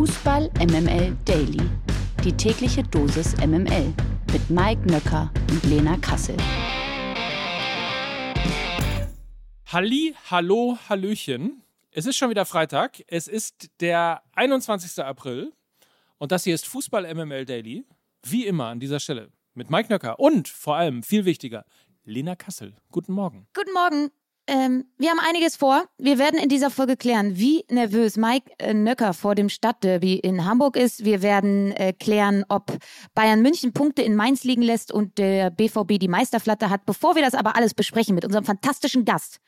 Fußball MML Daily. Die tägliche Dosis MML mit Mike Nöcker und Lena Kassel. Halli, hallo, hallöchen. Es ist schon wieder Freitag. Es ist der 21. April und das hier ist Fußball MML Daily. Wie immer an dieser Stelle mit Mike Nöcker und vor allem viel wichtiger Lena Kassel. Guten Morgen. Guten Morgen. Ähm, wir haben einiges vor. Wir werden in dieser Folge klären, wie nervös Mike äh, Nöcker vor dem Stadtderby in Hamburg ist. Wir werden äh, klären, ob Bayern München Punkte in Mainz liegen lässt und der BVB die Meisterflatte hat. Bevor wir das aber alles besprechen mit unserem fantastischen Gast,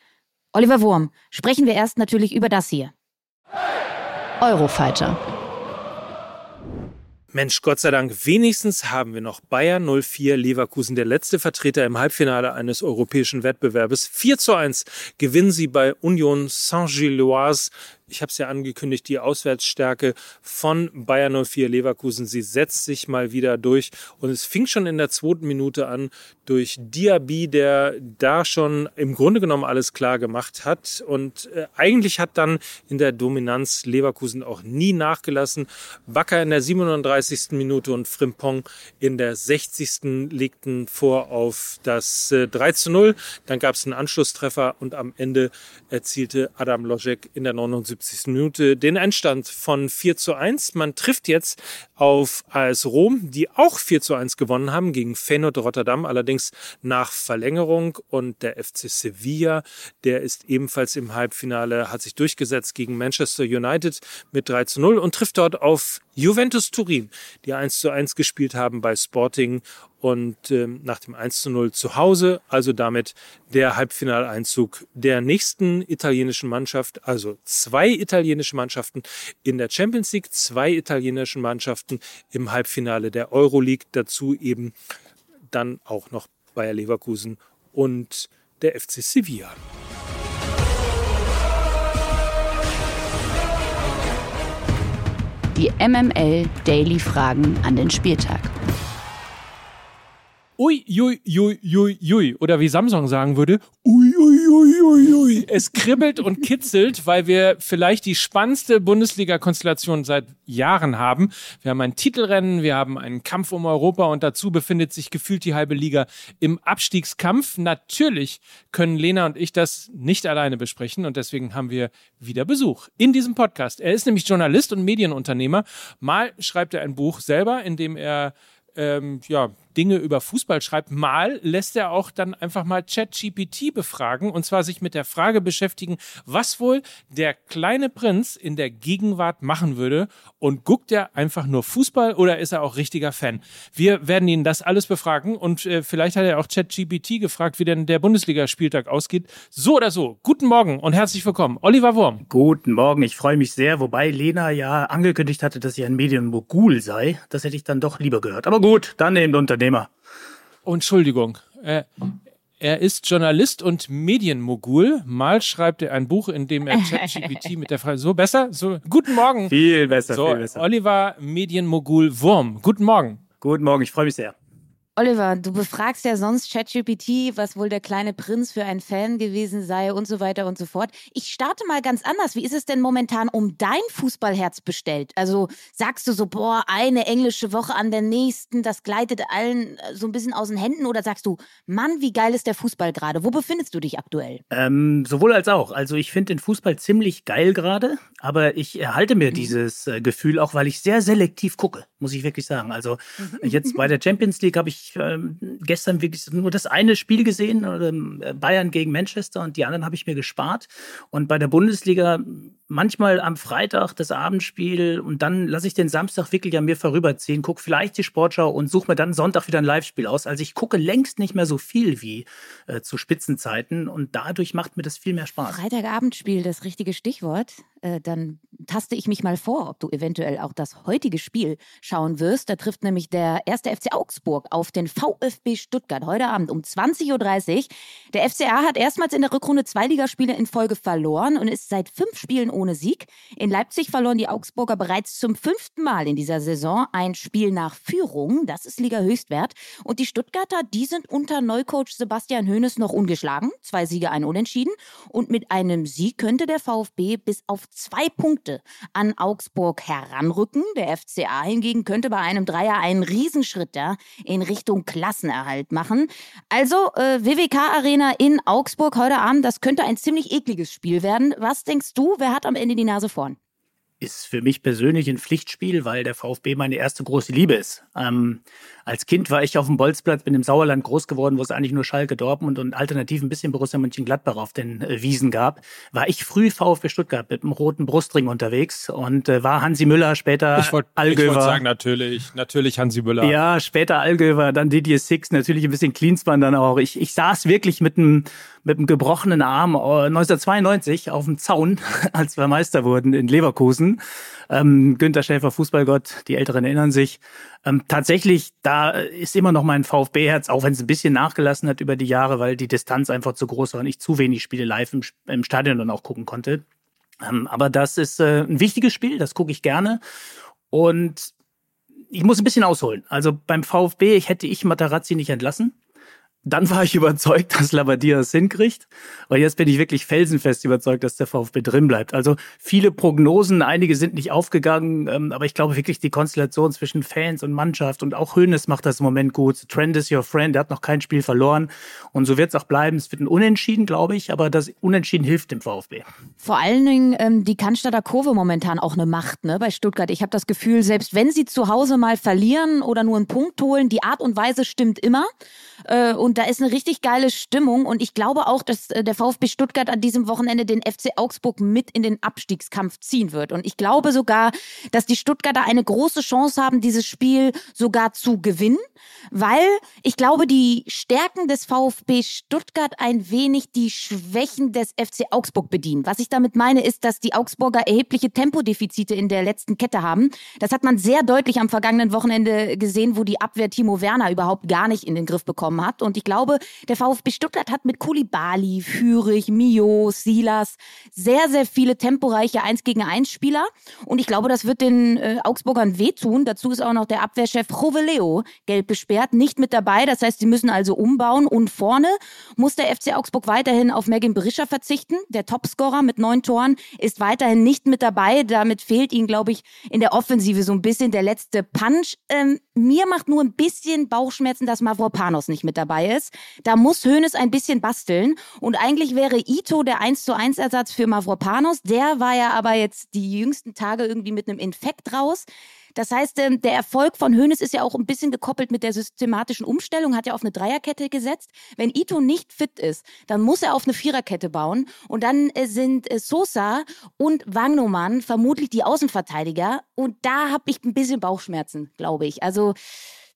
Oliver Wurm, sprechen wir erst natürlich über das hier. Eurofighter. Mensch, Gott sei Dank, wenigstens haben wir noch Bayern 04 Leverkusen, der letzte Vertreter im Halbfinale eines europäischen Wettbewerbes. 4 zu 1 gewinnen sie bei Union Saint-Gilloise ich habe es ja angekündigt, die Auswärtsstärke von Bayern 04 Leverkusen. Sie setzt sich mal wieder durch und es fing schon in der zweiten Minute an durch Diaby, der da schon im Grunde genommen alles klar gemacht hat und äh, eigentlich hat dann in der Dominanz Leverkusen auch nie nachgelassen. Wacker in der 37. Minute und Frimpong in der 60. legten vor auf das äh, 3 zu 0. Dann gab es einen Anschlusstreffer und am Ende erzielte Adam Lojek in der 79. 75. Minute den Endstand von 4 zu 1. Man trifft jetzt auf AS Rom, die auch 4 zu 1 gewonnen haben gegen Feyenoord Rotterdam, allerdings nach Verlängerung. Und der FC Sevilla, der ist ebenfalls im Halbfinale, hat sich durchgesetzt gegen Manchester United mit 3 zu 0 und trifft dort auf Juventus Turin, die 1 zu 1 gespielt haben bei Sporting und äh, nach dem 1 zu 0 zu Hause, also damit der Halbfinaleinzug der nächsten italienischen Mannschaft, also zwei italienische Mannschaften in der Champions League, zwei italienische Mannschaften im Halbfinale der Euroleague, dazu eben dann auch noch Bayer Leverkusen und der FC Sevilla. Die MML Daily Fragen an den Spieltag. Ui, ui, ui, ui, ui. Oder wie Samsung sagen würde, ui, ui, ui, ui, ui. Es kribbelt und kitzelt, weil wir vielleicht die spannendste Bundesliga-Konstellation seit Jahren haben. Wir haben ein Titelrennen, wir haben einen Kampf um Europa und dazu befindet sich gefühlt die halbe Liga im Abstiegskampf. Natürlich können Lena und ich das nicht alleine besprechen und deswegen haben wir wieder Besuch in diesem Podcast. Er ist nämlich Journalist und Medienunternehmer. Mal schreibt er ein Buch selber, in dem er ähm, ja, Dinge über Fußball schreibt, mal lässt er auch dann einfach mal ChatGPT befragen und zwar sich mit der Frage beschäftigen, was wohl der kleine Prinz in der Gegenwart machen würde und guckt er einfach nur Fußball oder ist er auch richtiger Fan? Wir werden ihn das alles befragen und äh, vielleicht hat er auch ChatGPT gefragt, wie denn der Bundesligaspieltag ausgeht. So oder so, guten Morgen und herzlich willkommen, Oliver Wurm. Guten Morgen, ich freue mich sehr, wobei Lena ja angekündigt hatte, dass sie ein Medienmogul sei. Das hätte ich dann doch lieber gehört. Aber gut, dann eben unter Unternehmer. Oh, Entschuldigung. Er, er ist Journalist und Medienmogul. Mal schreibt er ein Buch, in dem er ChatGPT mit der Frage, so besser? So, guten Morgen. Viel besser, so, viel besser. Oliver Medienmogul Wurm. Guten Morgen. Guten Morgen, ich freue mich sehr. Oliver, du befragst ja sonst ChatGPT, was wohl der kleine Prinz für ein Fan gewesen sei und so weiter und so fort. Ich starte mal ganz anders. Wie ist es denn momentan um dein Fußballherz bestellt? Also sagst du so, boah, eine englische Woche an der nächsten, das gleitet allen äh, so ein bisschen aus den Händen oder sagst du, Mann, wie geil ist der Fußball gerade? Wo befindest du dich aktuell? Ähm, sowohl als auch. Also ich finde den Fußball ziemlich geil gerade, aber ich erhalte mir mhm. dieses äh, Gefühl auch, weil ich sehr selektiv gucke, muss ich wirklich sagen. Also mhm. jetzt bei der Champions League habe ich ich äh, gestern wirklich nur das eine Spiel gesehen, äh, Bayern gegen Manchester und die anderen habe ich mir gespart. Und bei der Bundesliga manchmal am Freitag das Abendspiel und dann lasse ich den Samstag wirklich an mir vorüberziehen, gucke vielleicht die Sportschau und suche mir dann Sonntag wieder ein Live-Spiel aus. Also ich gucke längst nicht mehr so viel wie äh, zu Spitzenzeiten und dadurch macht mir das viel mehr Spaß. Freitagabendspiel, das richtige Stichwort. Äh, dann taste ich mich mal vor, ob du eventuell auch das heutige Spiel schauen wirst. Da trifft nämlich der erste FC Augsburg auf den VfB Stuttgart heute Abend um 20.30 Uhr. Der FCA hat erstmals in der Rückrunde zwei Ligaspiele in Folge verloren und ist seit fünf Spielen ohne ohne Sieg. In Leipzig verloren die Augsburger bereits zum fünften Mal in dieser Saison ein Spiel nach Führung. Das ist Liga-Höchstwert. Und die Stuttgarter, die sind unter Neucoach Sebastian Hoeneß noch ungeschlagen. Zwei Siege, ein Unentschieden. Und mit einem Sieg könnte der VfB bis auf zwei Punkte an Augsburg heranrücken. Der FCA hingegen könnte bei einem Dreier einen Riesenschritt da in Richtung Klassenerhalt machen. Also äh, WWK Arena in Augsburg heute Abend, das könnte ein ziemlich ekliges Spiel werden. Was denkst du, wer hat am Ende die Nase vorn? Ist für mich persönlich ein Pflichtspiel, weil der VfB meine erste große Liebe ist. Ähm, als Kind war ich auf dem Bolzplatz, bin im Sauerland groß geworden, wo es eigentlich nur Schalke, Dortmund und alternativ ein bisschen Borussia Mönchengladbach auf den äh, Wiesen gab. War ich früh VfB Stuttgart mit einem roten Brustring unterwegs und äh, war Hansi Müller, später ich wollt, Allgöwer. Ich wollte sagen, natürlich, natürlich Hansi Müller. Ja, später Allgöwer, dann Didier Six, natürlich ein bisschen Cleanspan dann auch. Ich, ich saß wirklich mit einem mit einem gebrochenen Arm 1992 äh, auf dem Zaun, als wir Meister wurden in Leverkusen. Ähm, Günter Schäfer, Fußballgott, die Älteren erinnern sich. Ähm, tatsächlich, da ist immer noch mein VfB-Herz, auch wenn es ein bisschen nachgelassen hat über die Jahre, weil die Distanz einfach zu groß war und ich zu wenig Spiele live im, im Stadion dann auch gucken konnte. Ähm, aber das ist äh, ein wichtiges Spiel, das gucke ich gerne. Und ich muss ein bisschen ausholen. Also beim VfB ich hätte ich Materazzi nicht entlassen. Dann war ich überzeugt, dass Labadia es hinkriegt. Und jetzt bin ich wirklich felsenfest überzeugt, dass der VfB drin bleibt. Also viele Prognosen, einige sind nicht aufgegangen, ähm, aber ich glaube wirklich die Konstellation zwischen Fans und Mannschaft und auch Hönes macht das im Moment gut. Trend is your friend, der hat noch kein Spiel verloren. Und so wird es auch bleiben. Es wird ein Unentschieden, glaube ich, aber das Unentschieden hilft dem VfB. Vor allen Dingen ähm, die Cannstatter Kurve momentan auch eine Macht ne, bei Stuttgart. Ich habe das Gefühl, selbst wenn sie zu Hause mal verlieren oder nur einen Punkt holen, die Art und Weise stimmt immer. Äh, und da ist eine richtig geile Stimmung. Und ich glaube auch, dass äh, der VfB Stuttgart an diesem Wochenende den FC Augsburg mit in den Abstiegskampf ziehen wird. Und ich glaube sogar, dass die Stuttgarter eine große Chance haben, dieses Spiel sogar zu gewinnen, weil ich glaube, die Stärken des VfB Stuttgart ein wenig die Schwächen des FC Augsburg bedienen. Was ich damit meine, ist, dass die Augsburger erhebliche Tempodefizite in der letzten Kette haben. Das hat man sehr deutlich am vergangenen Wochenende gesehen, wo die Abwehr Timo Werner überhaupt gar nicht in den Griff bekommen bekommen hat. Und ich glaube, der VfB Stuttgart hat mit Kulibali, Fürich, Mio, Silas sehr, sehr viele temporeiche 1 gegen 1 Spieler. Und ich glaube, das wird den äh, Augsburgern wehtun. Dazu ist auch noch der Abwehrchef Joveleo gelb gesperrt, nicht mit dabei. Das heißt, sie müssen also umbauen. Und vorne muss der FC Augsburg weiterhin auf Megan Berischer verzichten. Der Topscorer mit neun Toren ist weiterhin nicht mit dabei. Damit fehlt ihnen, glaube ich, in der Offensive so ein bisschen der letzte Punch. Ähm, mir macht nur ein bisschen Bauchschmerzen, dass Mavropanos nicht mit dabei ist. Da muss Hoeneß ein bisschen basteln. Und eigentlich wäre Ito der 1 zu 1 Ersatz für Mavropanos. Der war ja aber jetzt die jüngsten Tage irgendwie mit einem Infekt raus. Das heißt, ähm, der Erfolg von Hoeneß ist ja auch ein bisschen gekoppelt mit der systematischen Umstellung, hat ja auf eine Dreierkette gesetzt. Wenn Ito nicht fit ist, dann muss er auf eine Viererkette bauen. Und dann äh, sind äh, Sosa und Wagnumann vermutlich die Außenverteidiger. Und da habe ich ein bisschen Bauchschmerzen, glaube ich. Also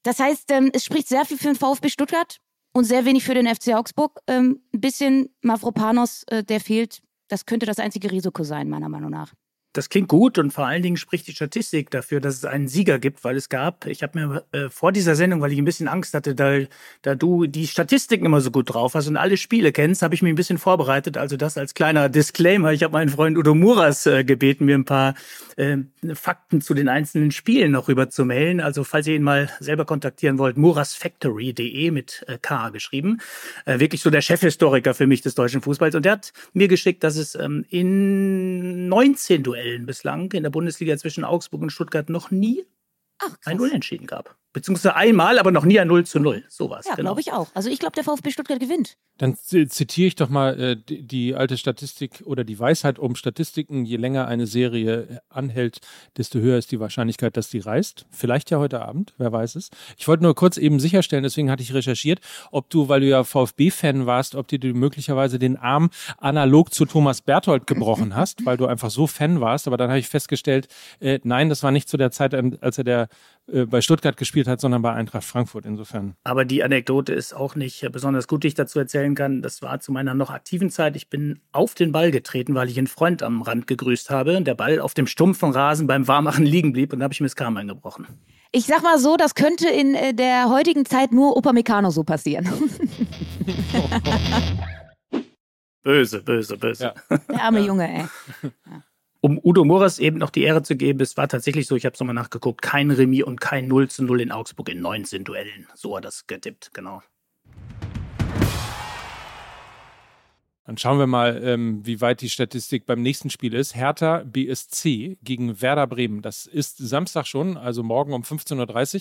das heißt, ähm, es spricht sehr viel für den VfB Stuttgart und sehr wenig für den FC Augsburg. Ähm, ein bisschen Mavropanos, äh, der fehlt. Das könnte das einzige Risiko sein, meiner Meinung nach. Das klingt gut und vor allen Dingen spricht die Statistik dafür, dass es einen Sieger gibt, weil es gab, ich habe mir äh, vor dieser Sendung, weil ich ein bisschen Angst hatte, da, da du die Statistiken immer so gut drauf hast und alle Spiele kennst, habe ich mich ein bisschen vorbereitet. Also das als kleiner Disclaimer. Ich habe meinen Freund Udo Muras äh, gebeten, mir ein paar äh, Fakten zu den einzelnen Spielen noch rüber zu mailen. Also falls ihr ihn mal selber kontaktieren wollt, murasfactory.de mit äh, K geschrieben. Äh, wirklich so der Chefhistoriker für mich des deutschen Fußballs. Und der hat mir geschickt, dass es ähm, in 19 Duellen Duellen bislang in der Bundesliga zwischen Augsburg und Stuttgart noch nie Ach, ein Unentschieden gab. Beziehungsweise einmal, aber noch nie ein 0 zu 0. Sowas. Ja, genau. glaube ich auch. Also ich glaube, der VfB Stuttgart gewinnt. Dann zitiere ich doch mal äh, die, die, alte Statistik oder die Weisheit um Statistiken. Je länger eine Serie äh, anhält, desto höher ist die Wahrscheinlichkeit, dass die reißt. Vielleicht ja heute Abend, wer weiß es. Ich wollte nur kurz eben sicherstellen, deswegen hatte ich recherchiert, ob du, weil du ja VfB-Fan warst, ob dir du möglicherweise den Arm analog zu Thomas Berthold gebrochen hast, weil du einfach so Fan warst. Aber dann habe ich festgestellt, äh, nein, das war nicht zu der Zeit, als er der äh, bei Stuttgart gespielt hat, sondern bei Eintracht Frankfurt insofern. Aber die Anekdote ist auch nicht besonders gut, die ich dazu erzählen kann. Das war zu meiner noch aktiven Zeit. Ich bin auf den Ball getreten, weil ich einen Freund am Rand gegrüßt habe. Der Ball auf dem stumpfen Rasen beim Warmachen liegen blieb und da habe ich mir das Karma gebrochen. Ich sag mal so, das könnte in äh, der heutigen Zeit nur Opa Meccano so passieren. böse, böse, böse. Ja. Der arme Junge, ey. Ja. Um Udo Moras eben noch die Ehre zu geben, es war tatsächlich so, ich habe es nochmal nachgeguckt, kein Remis und kein 0 zu 0 in Augsburg in 19 Duellen. So hat das getippt, genau. Dann schauen wir mal, ähm, wie weit die Statistik beim nächsten Spiel ist. Hertha BSC gegen Werder Bremen. Das ist Samstag schon, also morgen um 15.30 Uhr.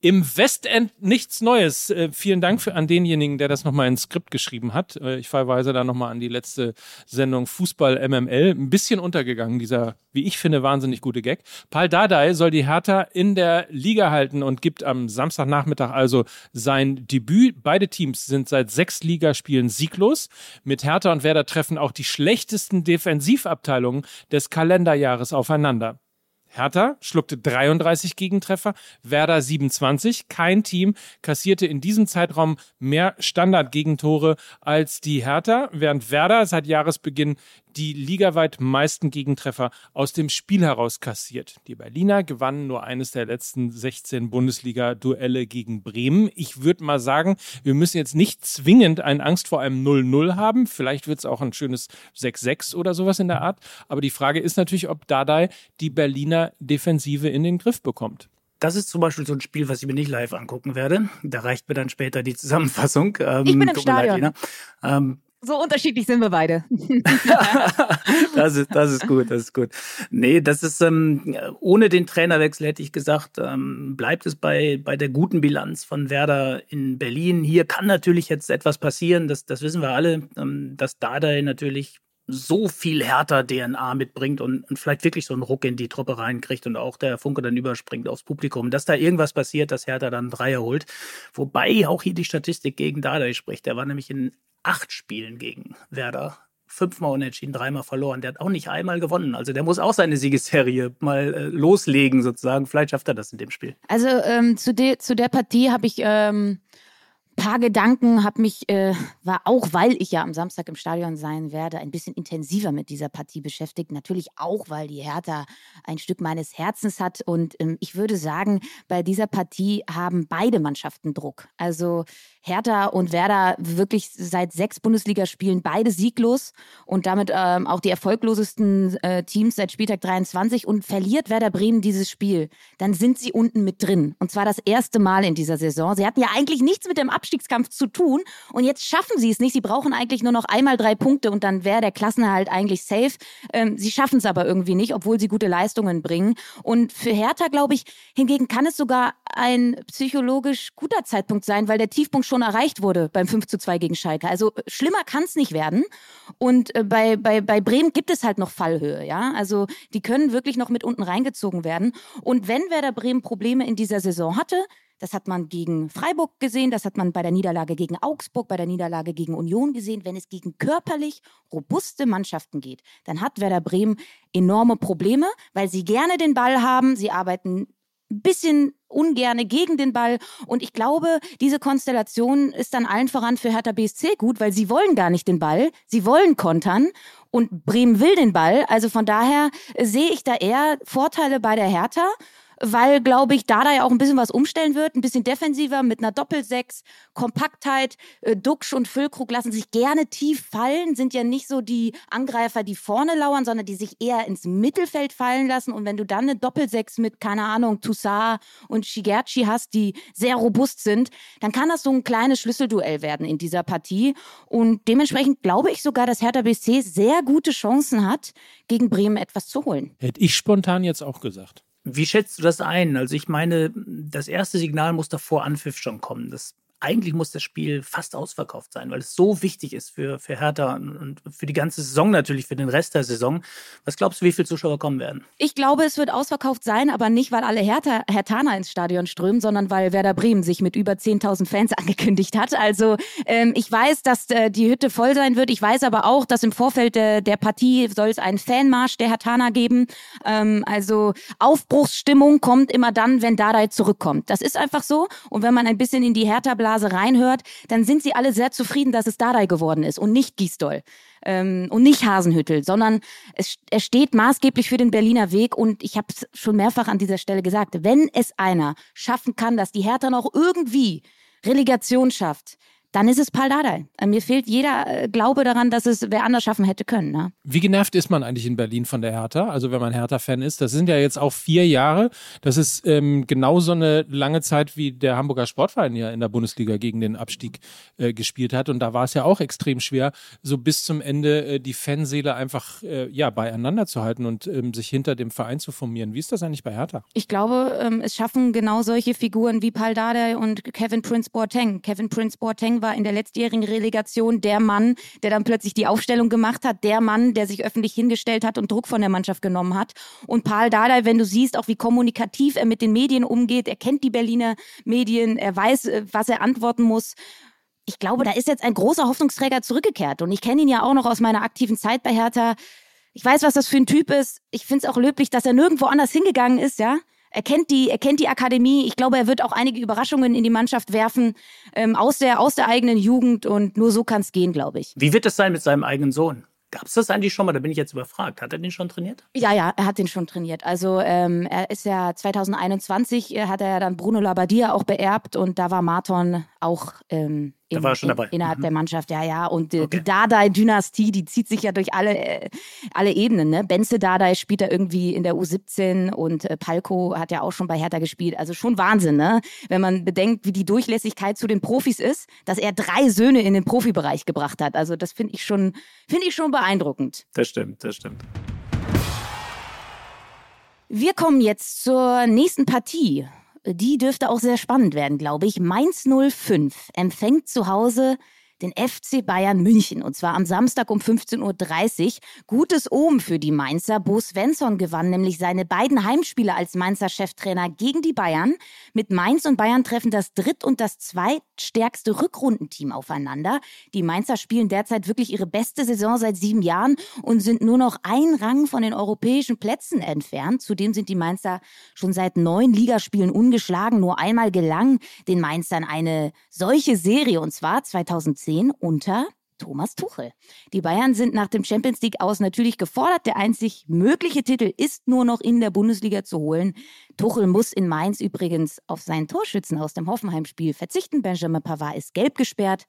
Im Westend nichts Neues. Äh, vielen Dank für, an denjenigen, der das nochmal ins Skript geschrieben hat. Äh, ich verweise da nochmal an die letzte Sendung Fußball MML. Ein bisschen untergegangen, dieser, wie ich finde, wahnsinnig gute Gag. Paul Dardai soll die Hertha in der Liga halten und gibt am Samstagnachmittag also sein Debüt. Beide Teams sind seit sechs Ligaspielen sieglos. Mit Hertha Hertha und Werder treffen auch die schlechtesten Defensivabteilungen des Kalenderjahres aufeinander. Hertha schluckte 33 Gegentreffer, Werder 27. Kein Team kassierte in diesem Zeitraum mehr Standardgegentore als die Hertha, während Werder seit Jahresbeginn die ligaweit meisten Gegentreffer aus dem Spiel heraus kassiert. Die Berliner gewannen nur eines der letzten 16 Bundesliga-Duelle gegen Bremen. Ich würde mal sagen, wir müssen jetzt nicht zwingend eine Angst vor einem 0-0 haben. Vielleicht wird es auch ein schönes 6-6 oder sowas in der Art. Aber die Frage ist natürlich, ob Dadai die Berliner Defensive in den Griff bekommt. Das ist zum Beispiel so ein Spiel, was ich mir nicht live angucken werde. Da reicht mir dann später die Zusammenfassung. Ähm, ich bin im Stadion. Ähm, so unterschiedlich sind wir beide. das, ist, das ist gut, das ist gut. Nee, das ist, ähm, ohne den Trainerwechsel hätte ich gesagt, ähm, bleibt es bei, bei der guten Bilanz von Werder in Berlin. Hier kann natürlich jetzt etwas passieren, das, das wissen wir alle, ähm, dass Dardai natürlich so viel härter DNA mitbringt und, und, vielleicht wirklich so einen Ruck in die Truppe reinkriegt und auch der Funke dann überspringt aufs Publikum, dass da irgendwas passiert, dass Hertha dann Dreier holt. Wobei auch hier die Statistik gegen Dardai spricht. Der war nämlich in acht Spielen gegen Werder fünfmal unentschieden, dreimal verloren. Der hat auch nicht einmal gewonnen. Also der muss auch seine Siegesserie mal äh, loslegen sozusagen. Vielleicht schafft er das in dem Spiel. Also ähm, zu, de zu der Partie habe ich ähm, paar Gedanken, habe mich, äh, war auch, weil ich ja am Samstag im Stadion sein werde, ein bisschen intensiver mit dieser Partie beschäftigt. Natürlich auch, weil die Hertha ein Stück meines Herzens hat. Und ähm, ich würde sagen, bei dieser Partie haben beide Mannschaften Druck. Also Hertha und Werder wirklich seit sechs Bundesligaspielen beide sieglos und damit ähm, auch die erfolglosesten äh, Teams seit Spieltag 23. Und verliert Werder Bremen dieses Spiel, dann sind sie unten mit drin. Und zwar das erste Mal in dieser Saison. Sie hatten ja eigentlich nichts mit dem Ab Abstiegskampf zu tun. Und jetzt schaffen sie es nicht. Sie brauchen eigentlich nur noch einmal drei Punkte und dann wäre der Klassenerhalt eigentlich safe. Ähm, sie schaffen es aber irgendwie nicht, obwohl sie gute Leistungen bringen. Und für Hertha, glaube ich, hingegen kann es sogar ein psychologisch guter Zeitpunkt sein, weil der Tiefpunkt schon erreicht wurde beim 5 zu 2 gegen Schalke. Also schlimmer kann es nicht werden. Und äh, bei, bei, bei Bremen gibt es halt noch Fallhöhe, ja. Also die können wirklich noch mit unten reingezogen werden. Und wenn Werder Bremen Probleme in dieser Saison hatte, das hat man gegen Freiburg gesehen, das hat man bei der Niederlage gegen Augsburg, bei der Niederlage gegen Union gesehen. Wenn es gegen körperlich robuste Mannschaften geht, dann hat Werder Bremen enorme Probleme, weil sie gerne den Ball haben. Sie arbeiten ein bisschen ungerne gegen den Ball. Und ich glaube, diese Konstellation ist dann allen voran für Hertha BSC gut, weil sie wollen gar nicht den Ball. Sie wollen kontern. Und Bremen will den Ball. Also von daher sehe ich da eher Vorteile bei der Hertha weil, glaube ich, Dada ja auch ein bisschen was umstellen wird, ein bisschen defensiver mit einer Doppelsechs, Kompaktheit. Äh, Duxch und Füllkrug lassen sich gerne tief fallen, sind ja nicht so die Angreifer, die vorne lauern, sondern die sich eher ins Mittelfeld fallen lassen. Und wenn du dann eine Doppelsechs mit, keine Ahnung, Toussaint und Shigerchi hast, die sehr robust sind, dann kann das so ein kleines Schlüsselduell werden in dieser Partie. Und dementsprechend glaube ich sogar, dass Hertha BSC sehr gute Chancen hat, gegen Bremen etwas zu holen. Hätte ich spontan jetzt auch gesagt. Wie schätzt du das ein? Also ich meine, das erste Signal muss davor Anpfiff schon kommen. Das eigentlich muss das Spiel fast ausverkauft sein, weil es so wichtig ist für, für Hertha und für die ganze Saison natürlich, für den Rest der Saison. Was glaubst du, wie viele Zuschauer kommen werden? Ich glaube, es wird ausverkauft sein, aber nicht, weil alle Hertha, Hertaner ins Stadion strömen, sondern weil Werder Bremen sich mit über 10.000 Fans angekündigt hat. Also ähm, ich weiß, dass äh, die Hütte voll sein wird. Ich weiß aber auch, dass im Vorfeld äh, der Partie soll es einen Fanmarsch der Hertaner geben. Ähm, also Aufbruchsstimmung kommt immer dann, wenn Dardai zurückkommt. Das ist einfach so. Und wenn man ein bisschen in die Hertha-Blase Blase reinhört, dann sind sie alle sehr zufrieden, dass es Dardai geworden ist und nicht Gisdol ähm, und nicht Hasenhüttel, sondern es, er steht maßgeblich für den Berliner Weg und ich habe es schon mehrfach an dieser Stelle gesagt, wenn es einer schaffen kann, dass die Hertha noch irgendwie Relegation schafft, dann ist es Paul Dardai. Äh, mir fehlt jeder äh, Glaube daran, dass es wer anders schaffen hätte können. Ne? Wie genervt ist man eigentlich in Berlin von der Hertha? Also wenn man Hertha-Fan ist, das sind ja jetzt auch vier Jahre. Das ist ähm, genauso eine lange Zeit, wie der Hamburger Sportverein ja in der Bundesliga gegen den Abstieg äh, gespielt hat. Und da war es ja auch extrem schwer, so bis zum Ende äh, die Fanseele einfach äh, ja beieinander zu halten und ähm, sich hinter dem Verein zu formieren. Wie ist das eigentlich bei Hertha? Ich glaube, ähm, es schaffen genau solche Figuren wie Paul Dardai und Kevin Prince Boateng. Kevin Prince Boateng war in der letztjährigen Relegation der Mann, der dann plötzlich die Aufstellung gemacht hat, der Mann, der sich öffentlich hingestellt hat und Druck von der Mannschaft genommen hat. Und Paul Dardai, wenn du siehst, auch wie kommunikativ er mit den Medien umgeht, er kennt die Berliner Medien, er weiß, äh, was er antworten muss ich glaube, da ist jetzt ein großer Hoffnungsträger zurückgekehrt. Und ich kenne ihn ja auch noch aus meiner aktiven Zeit bei Hertha. Ich weiß, was das für ein Typ ist. Ich finde es auch löblich, dass er nirgendwo anders hingegangen ist, ja. Er kennt die, er kennt die Akademie. Ich glaube, er wird auch einige Überraschungen in die Mannschaft werfen ähm, aus der aus der eigenen Jugend und nur so kann es gehen, glaube ich. Wie wird es sein mit seinem eigenen Sohn? Gab es das eigentlich schon mal? Da bin ich jetzt überfragt. Hat er den schon trainiert? Ja, ja, er hat den schon trainiert. Also ähm, er ist ja 2021 äh, hat er ja dann Bruno Labbadia auch beerbt und da war Marton auch ähm, da war er schon dabei. In, innerhalb mhm. der Mannschaft, ja, ja. Und äh, okay. die Dardai-Dynastie, die zieht sich ja durch alle, äh, alle Ebenen. Ne? Benze Dardai spielt da irgendwie in der U17 und äh, Palko hat ja auch schon bei Hertha gespielt. Also schon Wahnsinn, ne? Wenn man bedenkt, wie die Durchlässigkeit zu den Profis ist, dass er drei Söhne in den Profibereich gebracht hat. Also das finde ich schon, finde ich schon beeindruckend. Das stimmt, das stimmt. Wir kommen jetzt zur nächsten Partie die dürfte auch sehr spannend werden, glaube ich. Mainz 05 empfängt zu Hause den FC Bayern München und zwar am Samstag um 15.30 Uhr. Gutes Omen für die Mainzer. Bo Svensson gewann nämlich seine beiden Heimspiele als Mainzer Cheftrainer gegen die Bayern. Mit Mainz und Bayern treffen das dritt- und das zweitstärkste Rückrundenteam aufeinander. Die Mainzer spielen derzeit wirklich ihre beste Saison seit sieben Jahren und sind nur noch ein Rang von den europäischen Plätzen entfernt. Zudem sind die Mainzer schon seit neun Ligaspielen ungeschlagen. Nur einmal gelang den Mainzern eine solche Serie und zwar 2010 2010 unter Thomas Tuchel. Die Bayern sind nach dem Champions League aus natürlich gefordert. Der einzig mögliche Titel ist nur noch in der Bundesliga zu holen. Tuchel muss in Mainz übrigens auf seinen Torschützen aus dem Hoffenheim-Spiel verzichten. Benjamin Pavard ist gelb gesperrt.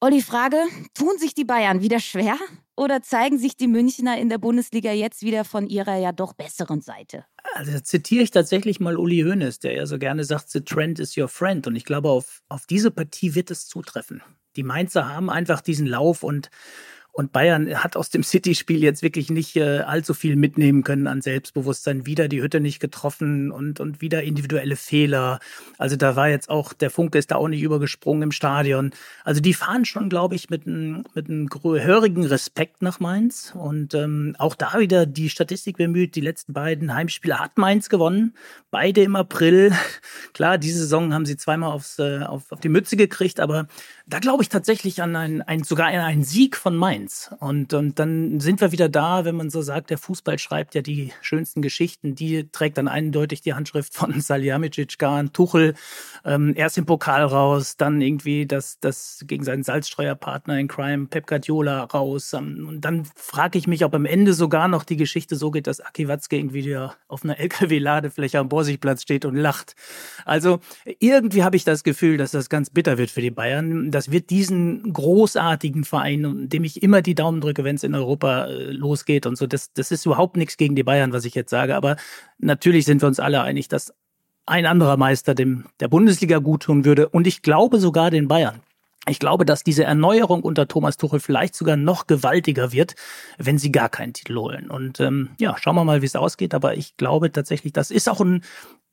Olli, Frage, tun sich die Bayern wieder schwer oder zeigen sich die Münchner in der Bundesliga jetzt wieder von ihrer ja doch besseren Seite? Also zitiere ich tatsächlich mal Uli Hoeneß, der ja so gerne sagt, the trend is your friend. Und ich glaube, auf, auf diese Partie wird es zutreffen. Die Mainzer haben einfach diesen Lauf und und Bayern hat aus dem City-Spiel jetzt wirklich nicht äh, allzu viel mitnehmen können an Selbstbewusstsein. Wieder die Hütte nicht getroffen und, und wieder individuelle Fehler. Also da war jetzt auch, der Funke ist da auch nicht übergesprungen im Stadion. Also die fahren schon, glaube ich, mit einem mit einem gehörigen Respekt nach Mainz. Und ähm, auch da wieder die Statistik bemüht. Die letzten beiden Heimspiele hat Mainz gewonnen. Beide im April. Klar, diese Saison haben sie zweimal aufs, äh, auf, auf die Mütze gekriegt, aber da glaube ich tatsächlich an einen, ein, sogar an einen Sieg von Mainz. Und, und dann sind wir wieder da, wenn man so sagt, der Fußball schreibt ja die schönsten Geschichten. Die trägt dann eindeutig die Handschrift von Salihamidzic, Gan, Tuchel. Ähm, erst im Pokal raus, dann irgendwie das, das gegen seinen Salzstreuerpartner in Crime, Pep Guardiola raus. Ähm, und dann frage ich mich, ob am Ende sogar noch die Geschichte so geht, dass Aki Watzke irgendwie wieder auf einer LKW-Ladefläche am Borsigplatz steht und lacht. Also irgendwie habe ich das Gefühl, dass das ganz bitter wird für die Bayern das wird diesen großartigen Verein, dem ich immer die Daumen drücke, wenn es in Europa äh, losgeht und so, das, das ist überhaupt nichts gegen die Bayern, was ich jetzt sage. Aber natürlich sind wir uns alle einig, dass ein anderer Meister dem der Bundesliga gut tun würde. Und ich glaube sogar den Bayern. Ich glaube, dass diese Erneuerung unter Thomas Tuchel vielleicht sogar noch gewaltiger wird, wenn sie gar keinen Titel holen. Und ähm, ja, schauen wir mal, wie es ausgeht. Aber ich glaube tatsächlich, das ist auch ein,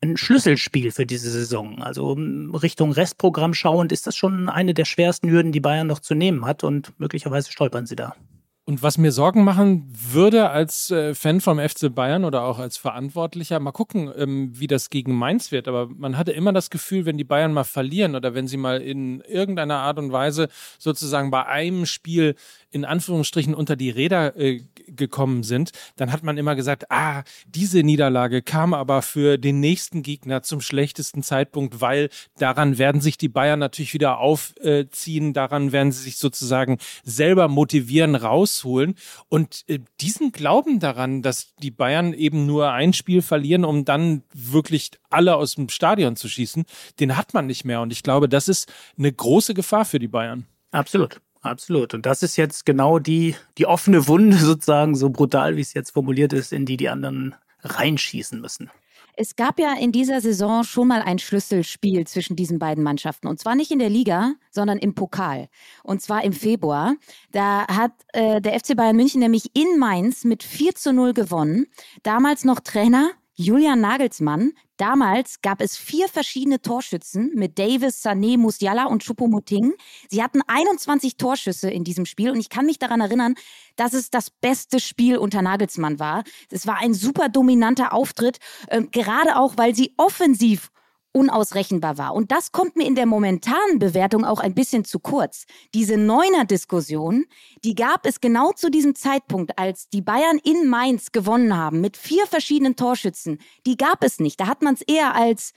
ein Schlüsselspiel für diese Saison. Also Richtung Restprogramm schauend ist das schon eine der schwersten Hürden, die Bayern noch zu nehmen hat. Und möglicherweise stolpern sie da. Und was mir Sorgen machen würde als äh, Fan vom FC Bayern oder auch als Verantwortlicher, mal gucken, ähm, wie das gegen Mainz wird. Aber man hatte immer das Gefühl, wenn die Bayern mal verlieren oder wenn sie mal in irgendeiner Art und Weise sozusagen bei einem Spiel in Anführungsstrichen unter die Räder äh, gekommen sind, dann hat man immer gesagt, ah, diese Niederlage kam aber für den nächsten Gegner zum schlechtesten Zeitpunkt, weil daran werden sich die Bayern natürlich wieder aufziehen, daran werden sie sich sozusagen selber motivieren, rausholen. Und äh, diesen Glauben daran, dass die Bayern eben nur ein Spiel verlieren, um dann wirklich alle aus dem Stadion zu schießen, den hat man nicht mehr. Und ich glaube, das ist eine große Gefahr für die Bayern. Absolut. Absolut. Und das ist jetzt genau die, die offene Wunde sozusagen, so brutal, wie es jetzt formuliert ist, in die die anderen reinschießen müssen. Es gab ja in dieser Saison schon mal ein Schlüsselspiel zwischen diesen beiden Mannschaften. Und zwar nicht in der Liga, sondern im Pokal. Und zwar im Februar. Da hat äh, der FC Bayern München nämlich in Mainz mit 4 zu 0 gewonnen. Damals noch Trainer Julian Nagelsmann. Damals gab es vier verschiedene Torschützen mit Davis, Sané, Musiala und Choupo-Moting. Sie hatten 21 Torschüsse in diesem Spiel und ich kann mich daran erinnern, dass es das beste Spiel unter Nagelsmann war. Es war ein super dominanter Auftritt, äh, gerade auch, weil sie offensiv unausrechenbar war. Und das kommt mir in der momentanen Bewertung auch ein bisschen zu kurz. Diese Neuner-Diskussion, die gab es genau zu diesem Zeitpunkt, als die Bayern in Mainz gewonnen haben mit vier verschiedenen Torschützen. Die gab es nicht. Da hat man es eher als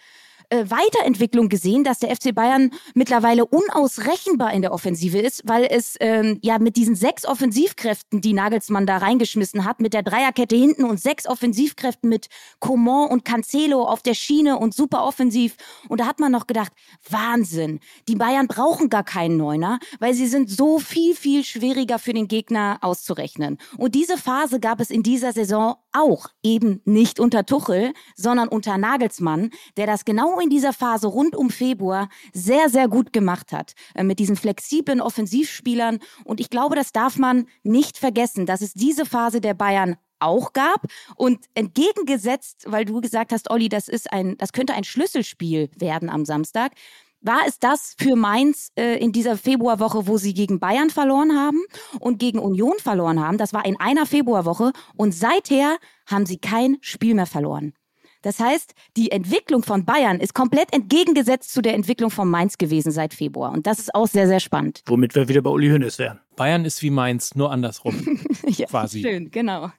äh, Weiterentwicklung gesehen, dass der FC Bayern mittlerweile unausrechenbar in der Offensive ist, weil es ähm, ja mit diesen sechs Offensivkräften, die Nagelsmann da reingeschmissen hat, mit der Dreierkette hinten und sechs Offensivkräften mit Coman und Cancelo auf der Schiene und super offensiv. Und da hat man noch gedacht, Wahnsinn, die Bayern brauchen gar keinen Neuner, weil sie sind so viel, viel schwieriger für den Gegner auszurechnen. Und diese Phase gab es in dieser Saison auch eben nicht unter Tuchel, sondern unter Nagelsmann, der das genau in dieser Phase rund um Februar sehr, sehr gut gemacht hat. Äh, mit diesen flexiblen Offensivspielern. Und ich glaube, das darf man nicht vergessen, dass es diese Phase der Bayern auch gab und entgegengesetzt, weil du gesagt hast, Olli, das ist ein, das könnte ein Schlüsselspiel werden am Samstag. War es das für Mainz äh, in dieser Februarwoche, wo sie gegen Bayern verloren haben und gegen Union verloren haben? Das war in einer Februarwoche und seither haben sie kein Spiel mehr verloren. Das heißt, die Entwicklung von Bayern ist komplett entgegengesetzt zu der Entwicklung von Mainz gewesen seit Februar. Und das ist auch sehr, sehr spannend. Womit wir wieder bei Uli Hoeneß wären. Bayern ist wie Mainz, nur andersrum. ja, quasi. Schön, genau.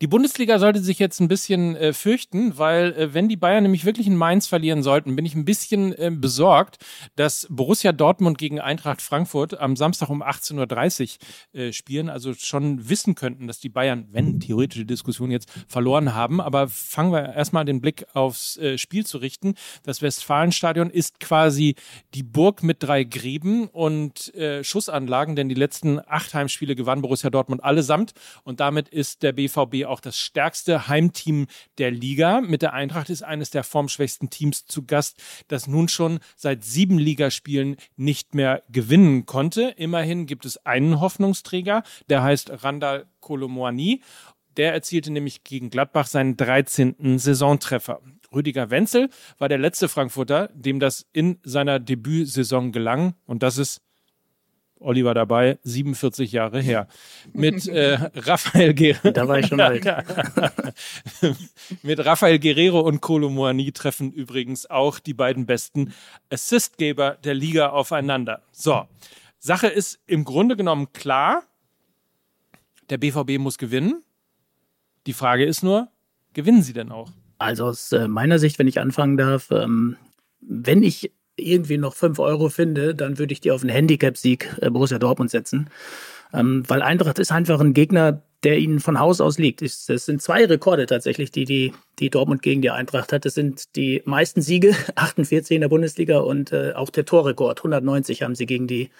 Die Bundesliga sollte sich jetzt ein bisschen äh, fürchten, weil äh, wenn die Bayern nämlich wirklich in Mainz verlieren sollten, bin ich ein bisschen äh, besorgt, dass Borussia Dortmund gegen Eintracht Frankfurt am Samstag um 18.30 Uhr äh, spielen, also schon wissen könnten, dass die Bayern, wenn theoretische Diskussion jetzt verloren haben. Aber fangen wir erstmal den Blick aufs äh, Spiel zu richten. Das Westfalenstadion ist quasi die Burg mit drei Gräben und äh, Schussanlagen, denn die letzten acht Heimspiele gewann Borussia Dortmund allesamt und damit ist der BVB auch das stärkste Heimteam der Liga. Mit der Eintracht ist eines der formschwächsten Teams zu Gast, das nun schon seit sieben Ligaspielen nicht mehr gewinnen konnte. Immerhin gibt es einen Hoffnungsträger, der heißt Randall Kolomoani. Der erzielte nämlich gegen Gladbach seinen 13. Saisontreffer. Rüdiger Wenzel war der letzte Frankfurter, dem das in seiner Debütsaison gelang. Und das ist Oliver dabei, 47 Jahre her. Mit äh, Rafael Guerrero. Da war ich schon alt. mit Rafael Guerrero und Kolo Moani treffen übrigens auch die beiden besten Assistgeber der Liga aufeinander. So, Sache ist im Grunde genommen klar. Der BVB muss gewinnen. Die Frage ist nur, gewinnen sie denn auch? Also aus äh, meiner Sicht, wenn ich anfangen darf, ähm, wenn ich irgendwie noch 5 Euro finde, dann würde ich die auf einen Handicap-Sieg äh, Borussia Dortmund setzen. Ähm, weil Eintracht ist einfach ein Gegner, der ihnen von Haus aus liegt. Es sind zwei Rekorde tatsächlich, die, die, die Dortmund gegen die Eintracht hat. Das sind die meisten Siege, 48 in der Bundesliga und äh, auch der Torrekord, 190 haben sie gegen die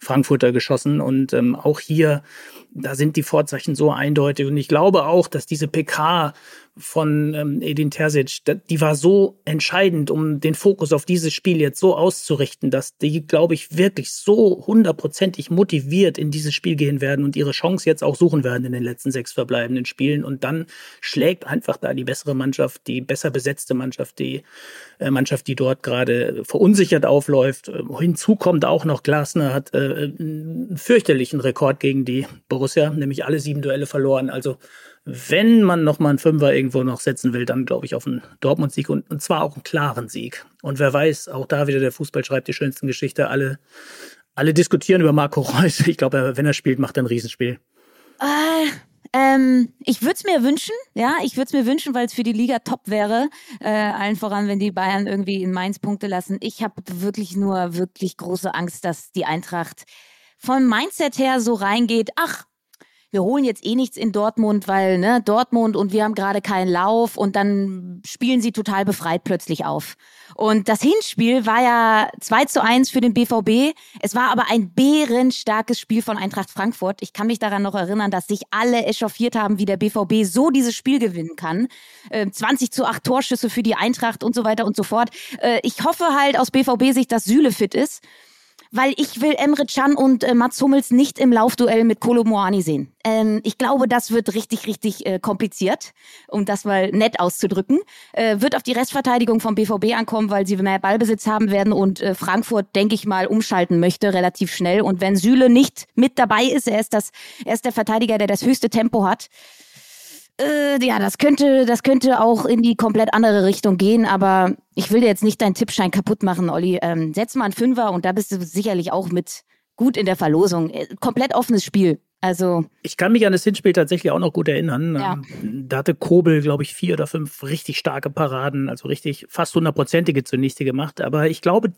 Frankfurter geschossen. Und ähm, auch hier, da sind die Vorzeichen so eindeutig. Und ich glaube auch, dass diese PK von ähm, Edin Terzic, die war so entscheidend, um den Fokus auf dieses Spiel jetzt so auszurichten, dass die, glaube ich, wirklich so hundertprozentig motiviert in dieses Spiel gehen werden und ihre Chance jetzt auch suchen werden in den letzten sechs verbleibenden Spielen. Und dann schlägt einfach da die bessere Mannschaft, die besser besetzte Mannschaft, die äh, Mannschaft, die dort gerade verunsichert aufläuft. Äh, hinzu kommt auch noch, Glasner hat äh, einen fürchterlichen Rekord gegen die Borussia, nämlich alle sieben Duelle verloren. Also wenn man noch mal einen Fünfer irgendwo noch setzen will, dann glaube ich auf einen Dortmund-Sieg und, und zwar auch einen klaren Sieg. Und wer weiß, auch da wieder der Fußball schreibt die schönsten Geschichte. Alle Alle diskutieren über Marco Reus. Ich glaube, wenn er spielt, macht er ein Riesenspiel. Äh, ähm, ich würde es mir wünschen, ja, ich würde es mir wünschen, weil es für die Liga top wäre. Äh, allen voran, wenn die Bayern irgendwie in Mainz Punkte lassen. Ich habe wirklich nur wirklich große Angst, dass die Eintracht vom Mindset her so reingeht. Ach, wir holen jetzt eh nichts in Dortmund, weil ne, Dortmund und wir haben gerade keinen Lauf und dann spielen sie total befreit plötzlich auf. Und das Hinspiel war ja 2 zu 1 für den BVB. Es war aber ein bärenstarkes Spiel von Eintracht Frankfurt. Ich kann mich daran noch erinnern, dass sich alle echauffiert haben, wie der BVB so dieses Spiel gewinnen kann. Äh, 20 zu 8 Torschüsse für die Eintracht und so weiter und so fort. Äh, ich hoffe halt aus BVB-Sicht, dass Süle fit ist weil ich will Emre Can und äh, Mats Hummels nicht im Laufduell mit Kolo Moani sehen. Ähm, ich glaube, das wird richtig, richtig äh, kompliziert, um das mal nett auszudrücken. Äh, wird auf die Restverteidigung vom BVB ankommen, weil sie mehr Ballbesitz haben werden und äh, Frankfurt, denke ich mal, umschalten möchte relativ schnell. Und wenn Süle nicht mit dabei ist, er ist, das, er ist der Verteidiger, der das höchste Tempo hat, äh, ja, das könnte, das könnte auch in die komplett andere Richtung gehen, aber ich will dir jetzt nicht deinen Tippschein kaputt machen, Olli. Ähm, setz mal einen Fünfer und da bist du sicherlich auch mit gut in der Verlosung. Äh, komplett offenes Spiel. Also. Ich kann mich an das Hinspiel tatsächlich auch noch gut erinnern. Ja. Ähm, da hatte Kobel, glaube ich, vier oder fünf richtig starke Paraden, also richtig fast hundertprozentige zunichte gemacht. Aber ich glaube,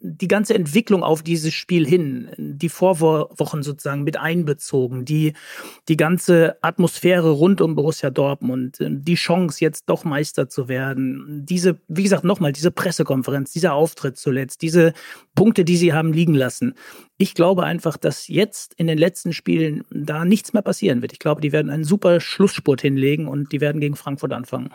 die ganze Entwicklung auf dieses Spiel hin, die Vorwochen sozusagen mit einbezogen, die, die ganze Atmosphäre rund um Borussia Dortmund, die Chance jetzt doch Meister zu werden, diese, wie gesagt, nochmal, diese Pressekonferenz, dieser Auftritt zuletzt, diese Punkte, die sie haben liegen lassen. Ich glaube einfach, dass jetzt in den letzten Spielen da nichts mehr passieren wird. Ich glaube, die werden einen super Schlussspurt hinlegen und die werden gegen Frankfurt anfangen.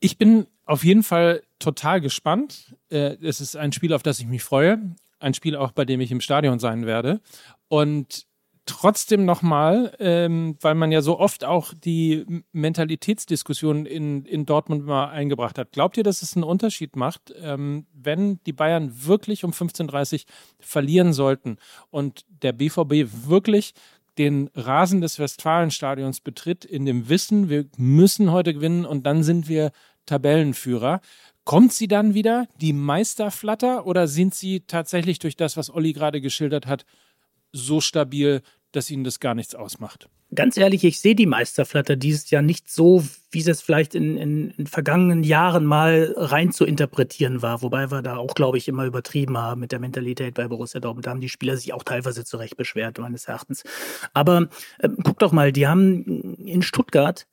Ich bin auf jeden Fall total gespannt. Äh, es ist ein Spiel, auf das ich mich freue. Ein Spiel auch, bei dem ich im Stadion sein werde. Und trotzdem nochmal, ähm, weil man ja so oft auch die Mentalitätsdiskussion in, in Dortmund mal eingebracht hat. Glaubt ihr, dass es einen Unterschied macht, ähm, wenn die Bayern wirklich um 15.30 Uhr verlieren sollten und der BVB wirklich den Rasen des Westfalenstadions betritt, in dem Wissen, wir müssen heute gewinnen und dann sind wir Tabellenführer. Kommt sie dann wieder, die Meisterflatter, oder sind sie tatsächlich durch das, was Olli gerade geschildert hat, so stabil, dass ihnen das gar nichts ausmacht? Ganz ehrlich, ich sehe die Meisterflatter dieses Jahr nicht so, wie es vielleicht in, in, in vergangenen Jahren mal rein zu interpretieren war. Wobei wir da auch, glaube ich, immer übertrieben haben mit der Mentalität bei Borussia Dortmund. Da haben die Spieler sich auch teilweise zurecht beschwert, meines Erachtens. Aber äh, guck doch mal, die haben in Stuttgart,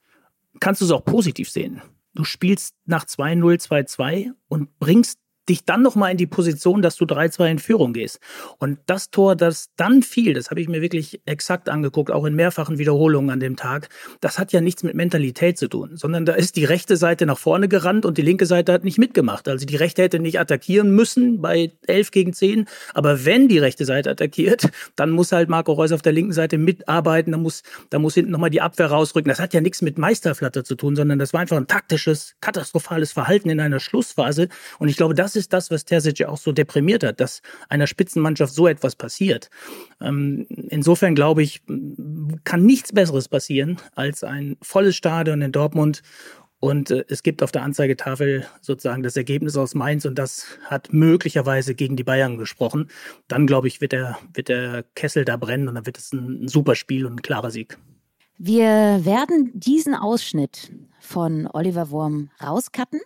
kannst du es auch positiv sehen du spielst nach 2-0, 2-2 und bringst dich dann nochmal in die Position, dass du 3-2 in Führung gehst. Und das Tor, das dann fiel, das habe ich mir wirklich exakt angeguckt, auch in mehrfachen Wiederholungen an dem Tag, das hat ja nichts mit Mentalität zu tun, sondern da ist die rechte Seite nach vorne gerannt und die linke Seite hat nicht mitgemacht. Also die rechte hätte nicht attackieren müssen bei 11 gegen 10, aber wenn die rechte Seite attackiert, dann muss halt Marco Reus auf der linken Seite mitarbeiten, da muss, muss hinten nochmal die Abwehr rausrücken. Das hat ja nichts mit Meisterflatter zu tun, sondern das war einfach ein taktisches, katastrophales Verhalten in einer Schlussphase. Und ich glaube, das ist das, was Terzic auch so deprimiert hat, dass einer Spitzenmannschaft so etwas passiert. Ähm, insofern glaube ich, kann nichts Besseres passieren als ein volles Stadion in Dortmund und äh, es gibt auf der Anzeigetafel sozusagen das Ergebnis aus Mainz und das hat möglicherweise gegen die Bayern gesprochen. Dann, glaube ich, wird der, wird der Kessel da brennen und dann wird es ein, ein super Spiel und ein klarer Sieg. Wir werden diesen Ausschnitt von Oliver Wurm rauscutten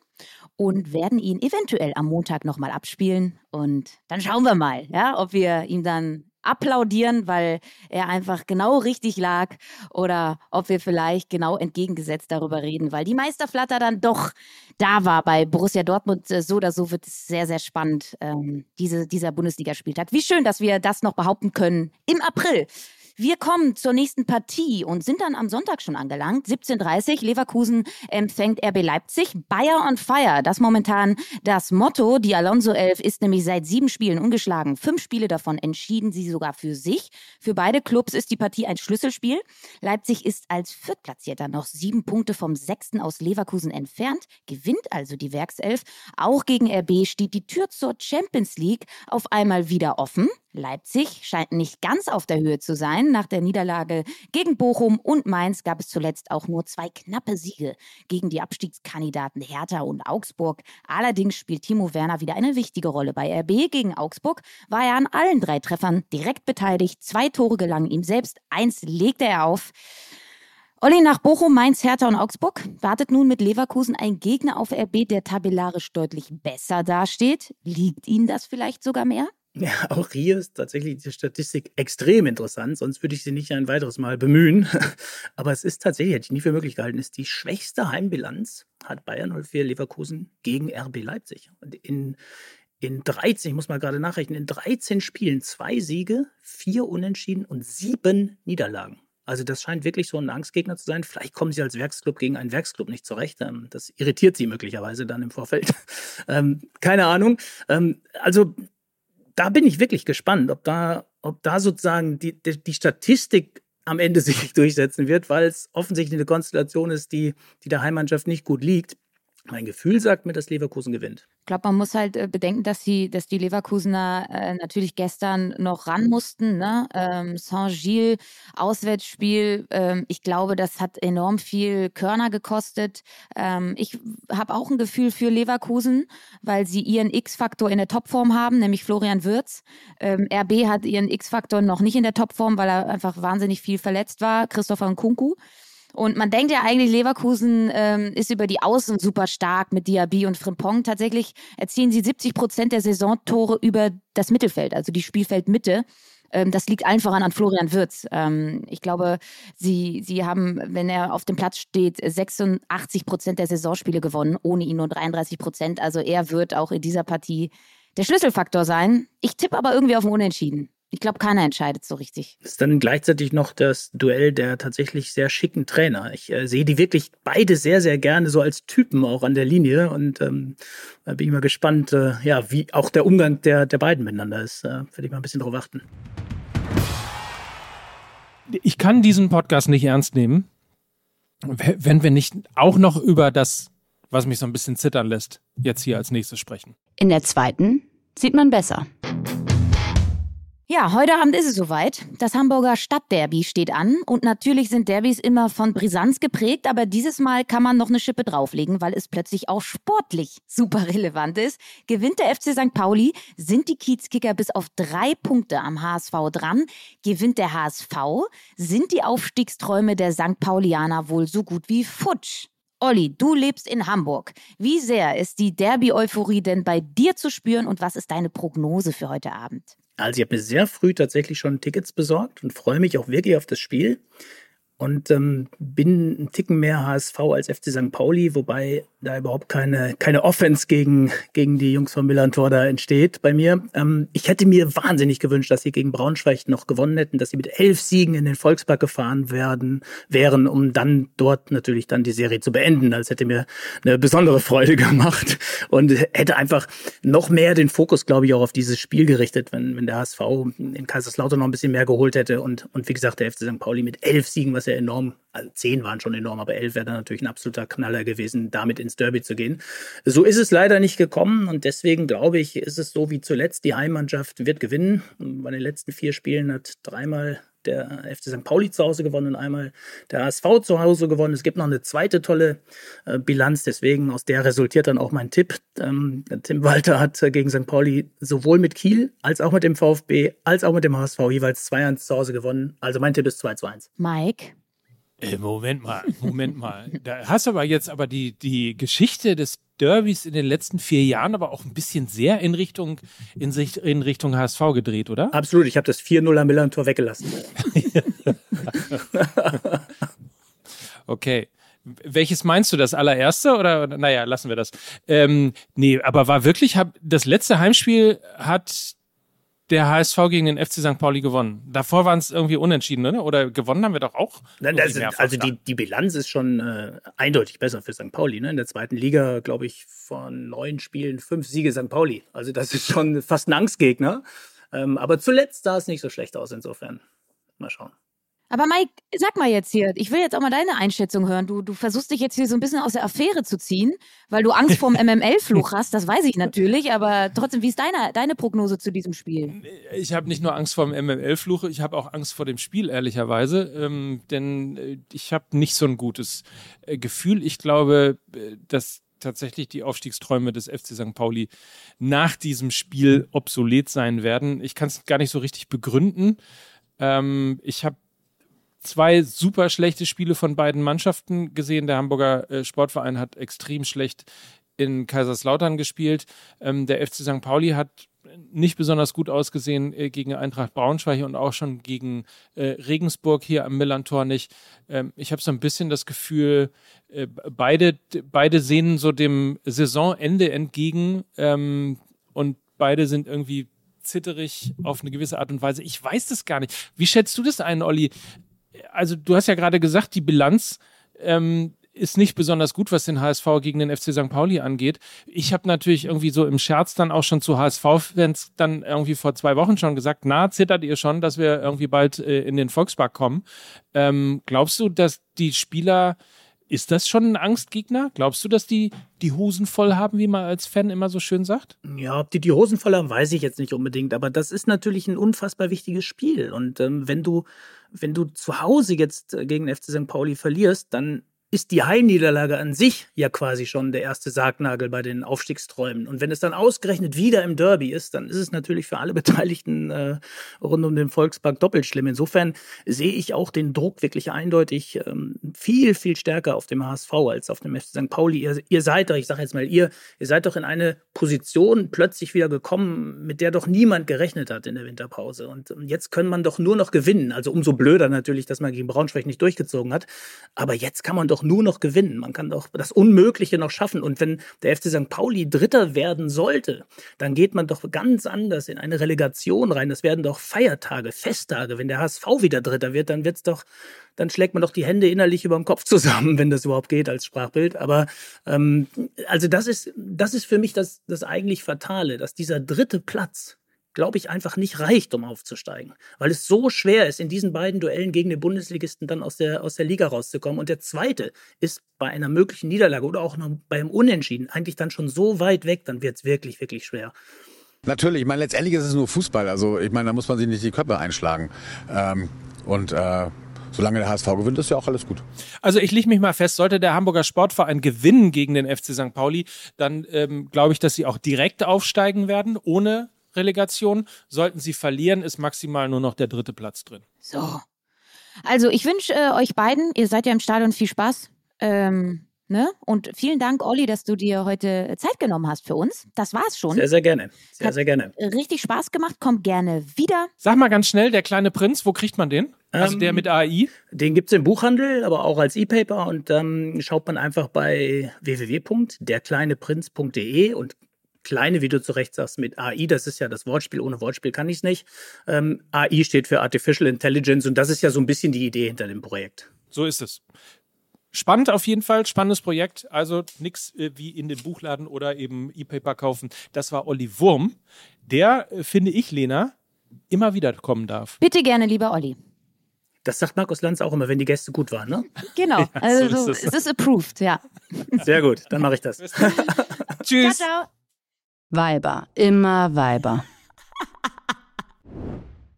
und werden ihn eventuell am Montag nochmal abspielen. Und dann schauen wir mal, ja, ob wir ihm dann applaudieren, weil er einfach genau richtig lag oder ob wir vielleicht genau entgegengesetzt darüber reden, weil die Meisterflatter dann doch da war bei Borussia Dortmund. Äh, so oder so wird es sehr, sehr spannend, ähm, diese, dieser Bundesligaspieltag. Wie schön, dass wir das noch behaupten können im April. Wir kommen zur nächsten Partie und sind dann am Sonntag schon angelangt. 17.30 Uhr, Leverkusen empfängt RB Leipzig. Bayer on Fire, das momentan das Motto. Die Alonso 11 ist nämlich seit sieben Spielen ungeschlagen. Fünf Spiele davon entschieden sie sogar für sich. Für beide Clubs ist die Partie ein Schlüsselspiel. Leipzig ist als Viertplatzierter noch sieben Punkte vom Sechsten aus Leverkusen entfernt, gewinnt also die Werkself. Auch gegen RB steht die Tür zur Champions League auf einmal wieder offen. Leipzig scheint nicht ganz auf der Höhe zu sein. Nach der Niederlage gegen Bochum und Mainz gab es zuletzt auch nur zwei knappe Siege gegen die Abstiegskandidaten Hertha und Augsburg. Allerdings spielt Timo Werner wieder eine wichtige Rolle. Bei RB gegen Augsburg war er an allen drei Treffern direkt beteiligt. Zwei Tore gelangen ihm selbst, eins legte er auf. Olli nach Bochum, Mainz, Hertha und Augsburg wartet nun mit Leverkusen ein Gegner auf RB, der tabellarisch deutlich besser dasteht. Liegt Ihnen das vielleicht sogar mehr? Ja, auch hier ist tatsächlich die Statistik extrem interessant, sonst würde ich sie nicht ein weiteres Mal bemühen. Aber es ist tatsächlich, hätte ich nie für möglich gehalten, ist die schwächste Heimbilanz hat Bayern 04 Leverkusen gegen RB Leipzig. Und in, in 13, ich muss mal gerade nachrechnen, in 13 Spielen zwei Siege, vier Unentschieden und sieben Niederlagen. Also das scheint wirklich so ein Angstgegner zu sein. Vielleicht kommen sie als Werksclub gegen einen Werksclub nicht zurecht. Ähm, das irritiert sie möglicherweise dann im Vorfeld. Ähm, keine Ahnung. Ähm, also da bin ich wirklich gespannt, ob da, ob da sozusagen die, die, die Statistik am Ende sich durchsetzen wird, weil es offensichtlich eine Konstellation ist, die, die der Heimmannschaft nicht gut liegt. Mein Gefühl sagt mir, dass Leverkusen gewinnt. Ich glaube, man muss halt äh, bedenken, dass die, dass die Leverkusener äh, natürlich gestern noch ran mussten. Ne? Ähm, Saint-Gilles, Auswärtsspiel. Ähm, ich glaube, das hat enorm viel Körner gekostet. Ähm, ich habe auch ein Gefühl für Leverkusen, weil sie ihren X-Faktor in der Topform haben, nämlich Florian Würz. Ähm, RB hat ihren X-Faktor noch nicht in der Topform, weil er einfach wahnsinnig viel verletzt war. Christopher Nkunku. Und man denkt ja eigentlich, Leverkusen ähm, ist über die Außen super stark mit Diaby und Frimpong. Tatsächlich erzielen sie 70 Prozent der Saisontore über das Mittelfeld, also die Spielfeldmitte. Ähm, das liegt einfach an, an Florian Würz. Ähm, ich glaube, sie, sie haben, wenn er auf dem Platz steht, 86 Prozent der Saisonspiele gewonnen, ohne ihn nur 33 Prozent. Also er wird auch in dieser Partie der Schlüsselfaktor sein. Ich tippe aber irgendwie auf ein Unentschieden. Ich glaube, keiner entscheidet so richtig. Das ist dann gleichzeitig noch das Duell der tatsächlich sehr schicken Trainer. Ich äh, sehe die wirklich beide sehr, sehr gerne so als Typen auch an der Linie und ähm, da bin ich mal gespannt, äh, ja, wie auch der Umgang der, der beiden miteinander ist. Äh, Werde ich mal ein bisschen drauf achten. Ich kann diesen Podcast nicht ernst nehmen, wenn wir nicht auch noch über das, was mich so ein bisschen zittern lässt, jetzt hier als nächstes sprechen. In der zweiten sieht man besser. Ja, heute Abend ist es soweit. Das Hamburger Stadtderby steht an und natürlich sind Derbys immer von Brisanz geprägt, aber dieses Mal kann man noch eine Schippe drauflegen, weil es plötzlich auch sportlich super relevant ist. Gewinnt der FC St. Pauli, sind die Kiezkicker bis auf drei Punkte am HSV dran. Gewinnt der HSV, sind die Aufstiegsträume der St. Paulianer wohl so gut wie futsch. Olli, du lebst in Hamburg. Wie sehr ist die Derby-Euphorie denn bei dir zu spüren und was ist deine Prognose für heute Abend? Also ich habe mir sehr früh tatsächlich schon Tickets besorgt und freue mich auch wirklich auf das Spiel und ähm, bin ein Ticken mehr HSV als FC St. Pauli, wobei da überhaupt keine, keine Offense gegen, gegen die Jungs von Millantor da entsteht bei mir. Ähm, ich hätte mir wahnsinnig gewünscht, dass sie gegen Braunschweig noch gewonnen hätten, dass sie mit elf Siegen in den Volkspark gefahren werden, wären, um dann dort natürlich dann die Serie zu beenden. Das hätte mir eine besondere Freude gemacht und hätte einfach noch mehr den Fokus, glaube ich, auch auf dieses Spiel gerichtet, wenn, wenn der HSV in Kaiserslautern noch ein bisschen mehr geholt hätte und, und wie gesagt, der FC St. Pauli mit elf Siegen, was ja enorm, also zehn waren schon enorm, aber elf wäre dann natürlich ein absoluter Knaller gewesen, damit ins Derby zu gehen. So ist es leider nicht gekommen und deswegen glaube ich, ist es so wie zuletzt, die Heimmannschaft wird gewinnen. Bei den letzten vier Spielen hat dreimal der FC St. Pauli zu Hause gewonnen und einmal der ASV zu Hause gewonnen. Es gibt noch eine zweite tolle äh, Bilanz, deswegen aus der resultiert dann auch mein Tipp. Ähm, Tim Walter hat äh, gegen St. Pauli sowohl mit Kiel als auch mit dem VfB als auch mit dem HSV jeweils 2-1 zu Hause gewonnen. Also mein Tipp ist 2 1. Mike? Äh, Moment mal, Moment mal. Da hast du aber jetzt aber die, die Geschichte des Derbys in den letzten vier Jahren aber auch ein bisschen sehr in Richtung, in, in Richtung HSV gedreht, oder? Absolut, ich habe das 4-0 am Millantor weggelassen. okay. Welches meinst du, das allererste oder naja, lassen wir das. Ähm, nee, aber war wirklich, hab, das letzte Heimspiel hat der HSV gegen den FC St. Pauli gewonnen. Davor waren es irgendwie unentschieden, oder? Oder gewonnen haben wir doch auch. Nein, also, also die, die Bilanz ist schon äh, eindeutig besser für St. Pauli. Ne? In der zweiten Liga, glaube ich, von neun Spielen fünf Siege St. Pauli. Also das ist schon fast ein Angstgegner. Ähm, aber zuletzt sah es nicht so schlecht aus insofern. Mal schauen. Aber Mike, sag mal jetzt hier, ich will jetzt auch mal deine Einschätzung hören. Du, du versuchst dich jetzt hier so ein bisschen aus der Affäre zu ziehen, weil du Angst vorm MML-Fluch hast, das weiß ich natürlich, aber trotzdem, wie ist deine, deine Prognose zu diesem Spiel? Ich habe nicht nur Angst vor dem MML-Fluch, ich habe auch Angst vor dem Spiel, ehrlicherweise, ähm, denn äh, ich habe nicht so ein gutes äh, Gefühl. Ich glaube, äh, dass tatsächlich die Aufstiegsträume des FC St. Pauli nach diesem Spiel obsolet sein werden. Ich kann es gar nicht so richtig begründen. Ähm, ich habe zwei super schlechte Spiele von beiden Mannschaften gesehen. Der Hamburger äh, Sportverein hat extrem schlecht in Kaiserslautern gespielt. Ähm, der FC St. Pauli hat nicht besonders gut ausgesehen äh, gegen Eintracht Braunschweig und auch schon gegen äh, Regensburg hier am Millantor nicht. Ähm, ich habe so ein bisschen das Gefühl, äh, beide, beide sehen so dem Saisonende entgegen ähm, und beide sind irgendwie zitterig auf eine gewisse Art und Weise. Ich weiß das gar nicht. Wie schätzt du das ein, Olli? Also du hast ja gerade gesagt, die Bilanz ähm, ist nicht besonders gut, was den HSV gegen den FC St. Pauli angeht. Ich habe natürlich irgendwie so im Scherz dann auch schon zu HSV-Fans dann irgendwie vor zwei Wochen schon gesagt, na, zittert ihr schon, dass wir irgendwie bald äh, in den Volkspark kommen. Ähm, glaubst du, dass die Spieler ist das schon ein Angstgegner? Glaubst du, dass die die Hosen voll haben, wie man als Fan immer so schön sagt? Ja, ob die die Hosen voll haben, weiß ich jetzt nicht unbedingt. Aber das ist natürlich ein unfassbar wichtiges Spiel. Und ähm, wenn du wenn du zu Hause jetzt gegen FC St. Pauli verlierst, dann ist die Heimniederlage an sich ja quasi schon der erste Sargnagel bei den Aufstiegsträumen. Und wenn es dann ausgerechnet wieder im Derby ist, dann ist es natürlich für alle Beteiligten äh, rund um den Volkspark doppelt schlimm. Insofern sehe ich auch den Druck wirklich eindeutig ähm, viel, viel stärker auf dem HSV als auf dem FC St. Pauli. Ihr, ihr seid doch, ich sage jetzt mal ihr, ihr seid doch in eine Position plötzlich wieder gekommen, mit der doch niemand gerechnet hat in der Winterpause. Und jetzt kann man doch nur noch gewinnen. Also umso blöder natürlich, dass man gegen Braunschweig nicht durchgezogen hat. Aber jetzt kann man doch doch nur noch gewinnen. Man kann doch das Unmögliche noch schaffen. Und wenn der FC St. Pauli Dritter werden sollte, dann geht man doch ganz anders in eine Relegation rein. Das werden doch Feiertage, Festtage. Wenn der HSV wieder Dritter wird, dann wird's doch, dann schlägt man doch die Hände innerlich über dem Kopf zusammen, wenn das überhaupt geht als Sprachbild. Aber ähm, also das ist, das ist für mich das, das eigentlich Fatale, dass dieser dritte Platz glaube ich, einfach nicht reicht, um aufzusteigen. Weil es so schwer ist, in diesen beiden Duellen gegen den Bundesligisten dann aus der, aus der Liga rauszukommen. Und der zweite ist bei einer möglichen Niederlage oder auch noch beim Unentschieden eigentlich dann schon so weit weg, dann wird es wirklich, wirklich schwer. Natürlich, ich meine, letztendlich ist es nur Fußball. Also ich meine, da muss man sich nicht die Köpfe einschlagen. Ähm, und äh, solange der HSV gewinnt, ist ja auch alles gut. Also ich lege mich mal fest, sollte der Hamburger Sportverein gewinnen gegen den FC St. Pauli, dann ähm, glaube ich, dass sie auch direkt aufsteigen werden, ohne Relegation. Sollten sie verlieren, ist maximal nur noch der dritte Platz drin. So. Also ich wünsche äh, euch beiden, ihr seid ja im Stadion, viel Spaß. Ähm, ne? Und vielen Dank, Olli, dass du dir heute Zeit genommen hast für uns. Das war's schon. Sehr, sehr gerne. Sehr, Hat sehr gerne. Richtig Spaß gemacht. Kommt gerne wieder. Sag mal ganz schnell, der kleine Prinz, wo kriegt man den? Also der ähm, mit AI? Den gibt es im Buchhandel, aber auch als E-Paper. Und dann ähm, schaut man einfach bei www.derkleineprinz.de und kleine, wie du zu Recht sagst, mit AI, das ist ja das Wortspiel, ohne Wortspiel kann ich es nicht. Ähm, AI steht für Artificial Intelligence und das ist ja so ein bisschen die Idee hinter dem Projekt. So ist es. Spannend auf jeden Fall, spannendes Projekt. Also nichts äh, wie in den Buchladen oder eben E-Paper kaufen. Das war Olli Wurm, der, äh, finde ich, Lena, immer wieder kommen darf. Bitte gerne, lieber Olli. Das sagt Markus Lanz auch immer, wenn die Gäste gut waren, ne? Genau, ja, also so ist es ist approved, ja. Sehr gut, dann mache ich das. Tschüss. Ciao, ciao. Weiber, immer Weiber.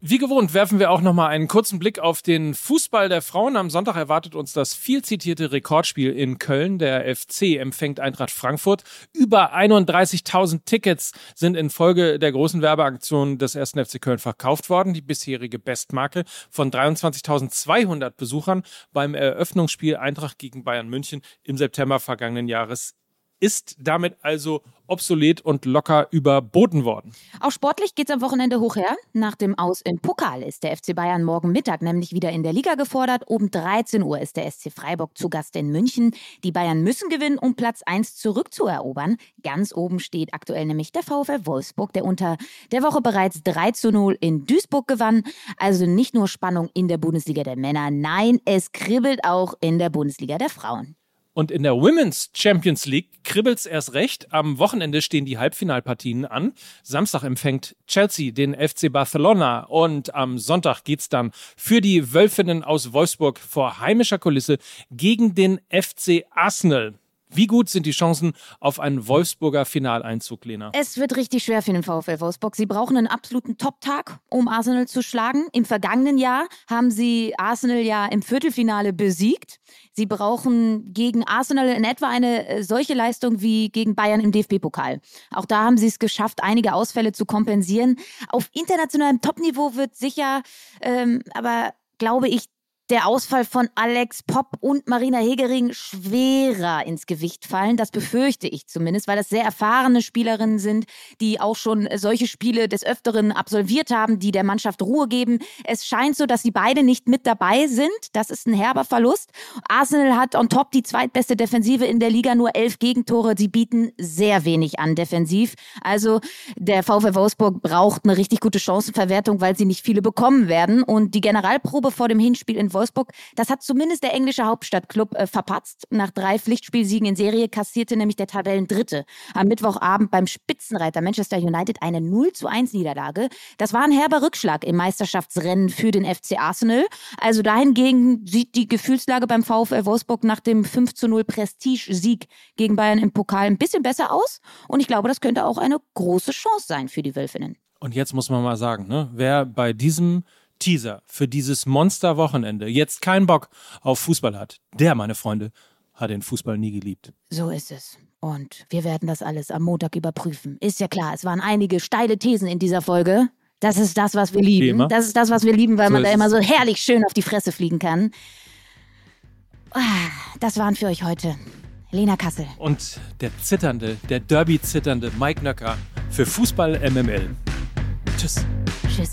Wie gewohnt werfen wir auch noch mal einen kurzen Blick auf den Fußball der Frauen. Am Sonntag erwartet uns das viel zitierte Rekordspiel in Köln. Der FC empfängt Eintracht Frankfurt. Über 31.000 Tickets sind in Folge der großen Werbeaktion des 1. FC Köln verkauft worden. Die bisherige Bestmarke von 23.200 Besuchern beim Eröffnungsspiel Eintracht gegen Bayern München im September vergangenen Jahres ist damit also obsolet und locker überboten worden. Auch sportlich geht es am Wochenende hoch her. Nach dem Aus im Pokal ist der FC Bayern morgen Mittag nämlich wieder in der Liga gefordert. Um 13 Uhr ist der SC Freiburg zu Gast in München. Die Bayern müssen gewinnen, um Platz 1 zurückzuerobern. Ganz oben steht aktuell nämlich der VfL Wolfsburg, der unter der Woche bereits 3 zu 0 in Duisburg gewann. Also nicht nur Spannung in der Bundesliga der Männer, nein, es kribbelt auch in der Bundesliga der Frauen. Und in der Women's Champions League kribbelt's erst recht. Am Wochenende stehen die Halbfinalpartien an. Samstag empfängt Chelsea den FC Barcelona und am Sonntag geht's dann für die Wölfinnen aus Wolfsburg vor heimischer Kulisse gegen den FC Arsenal. Wie gut sind die Chancen auf einen Wolfsburger Finaleinzug, Lena? Es wird richtig schwer für den VfL Wolfsburg. Sie brauchen einen absoluten Top-Tag, um Arsenal zu schlagen. Im vergangenen Jahr haben sie Arsenal ja im Viertelfinale besiegt. Sie brauchen gegen Arsenal in etwa eine äh, solche Leistung wie gegen Bayern im DFB-Pokal. Auch da haben sie es geschafft, einige Ausfälle zu kompensieren. Auf internationalem Topniveau wird sicher, ähm, aber glaube ich, der Ausfall von Alex Popp und Marina Hegering schwerer ins Gewicht fallen. Das befürchte ich zumindest, weil das sehr erfahrene Spielerinnen sind, die auch schon solche Spiele des Öfteren absolviert haben, die der Mannschaft Ruhe geben. Es scheint so, dass sie beide nicht mit dabei sind. Das ist ein herber Verlust. Arsenal hat on top die zweitbeste Defensive in der Liga, nur elf Gegentore. Sie bieten sehr wenig an defensiv. Also der VfL Wolfsburg braucht eine richtig gute Chancenverwertung, weil sie nicht viele bekommen werden. Und die Generalprobe vor dem Hinspiel in Wolfsburg. Das hat zumindest der englische Hauptstadtclub äh, verpatzt. Nach drei Pflichtspielsiegen in Serie kassierte nämlich der Tabellendritte am Mittwochabend beim Spitzenreiter Manchester United eine 0 zu 1 Niederlage. Das war ein herber Rückschlag im Meisterschaftsrennen für den FC Arsenal. Also dahingegen sieht die Gefühlslage beim VfL Wolfsburg nach dem 5 zu 0 Prestige-Sieg gegen Bayern im Pokal ein bisschen besser aus. Und ich glaube, das könnte auch eine große Chance sein für die Wölfinnen. Und jetzt muss man mal sagen, ne, wer bei diesem Teaser für dieses Monsterwochenende jetzt keinen Bock auf Fußball hat, der, meine Freunde, hat den Fußball nie geliebt. So ist es. Und wir werden das alles am Montag überprüfen. Ist ja klar, es waren einige steile Thesen in dieser Folge. Das ist das, was wir lieben. Das ist das, was wir lieben, weil so man da immer so herrlich schön auf die Fresse fliegen kann. Ah, das waren für euch heute Lena Kassel. Und der zitternde, der Derby-zitternde Mike Nöcker für Fußball MML. Tschüss. Tschüss.